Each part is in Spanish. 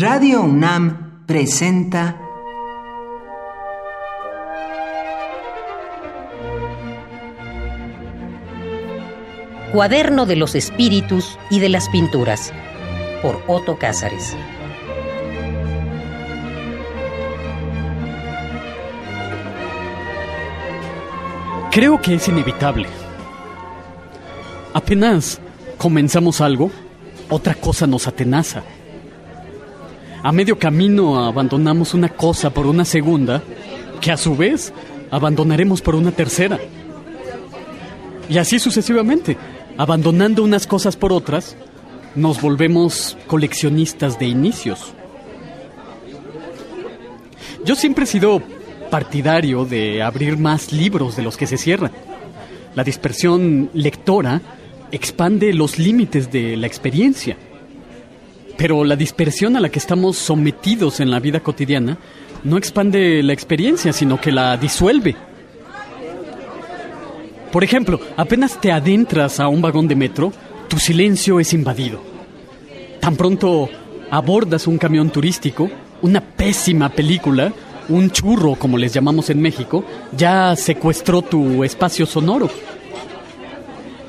Radio UNAM presenta Cuaderno de los Espíritus y de las Pinturas por Otto Cázares. Creo que es inevitable. Apenas comenzamos algo, otra cosa nos atenaza. A medio camino abandonamos una cosa por una segunda, que a su vez abandonaremos por una tercera. Y así sucesivamente, abandonando unas cosas por otras, nos volvemos coleccionistas de inicios. Yo siempre he sido partidario de abrir más libros de los que se cierran. La dispersión lectora expande los límites de la experiencia. Pero la dispersión a la que estamos sometidos en la vida cotidiana no expande la experiencia, sino que la disuelve. Por ejemplo, apenas te adentras a un vagón de metro, tu silencio es invadido. Tan pronto abordas un camión turístico, una pésima película, un churro, como les llamamos en México, ya secuestró tu espacio sonoro.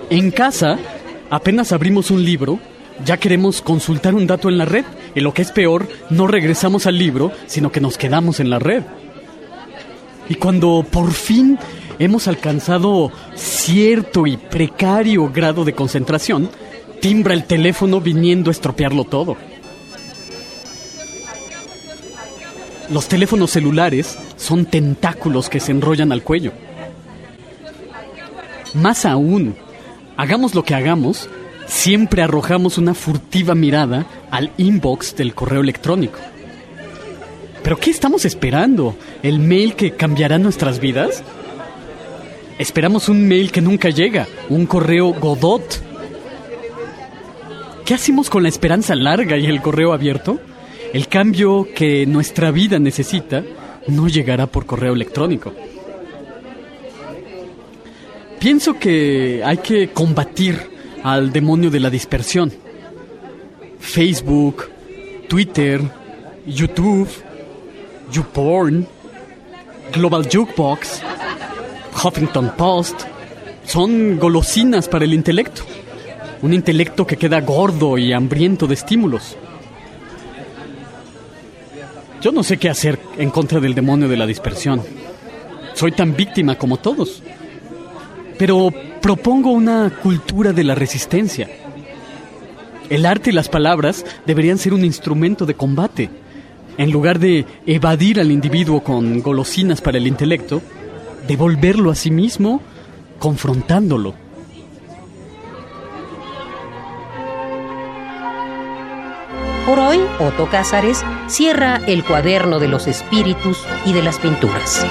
En casa, apenas abrimos un libro, ya queremos consultar un dato en la red, y lo que es peor, no regresamos al libro, sino que nos quedamos en la red. Y cuando por fin hemos alcanzado cierto y precario grado de concentración, timbra el teléfono viniendo a estropearlo todo. Los teléfonos celulares son tentáculos que se enrollan al cuello. Más aún, hagamos lo que hagamos, siempre arrojamos una furtiva mirada al inbox del correo electrónico. ¿Pero qué estamos esperando? ¿El mail que cambiará nuestras vidas? Esperamos un mail que nunca llega, un correo Godot. ¿Qué hacemos con la esperanza larga y el correo abierto? El cambio que nuestra vida necesita no llegará por correo electrónico. Pienso que hay que combatir al demonio de la dispersión. Facebook, Twitter, YouTube, YouPorn, Global Jukebox, Huffington Post, son golosinas para el intelecto. Un intelecto que queda gordo y hambriento de estímulos. Yo no sé qué hacer en contra del demonio de la dispersión. Soy tan víctima como todos. Pero propongo una cultura de la resistencia. El arte y las palabras deberían ser un instrumento de combate. En lugar de evadir al individuo con golosinas para el intelecto, devolverlo a sí mismo confrontándolo. Por hoy, Otto Cázares cierra el cuaderno de los espíritus y de las pinturas.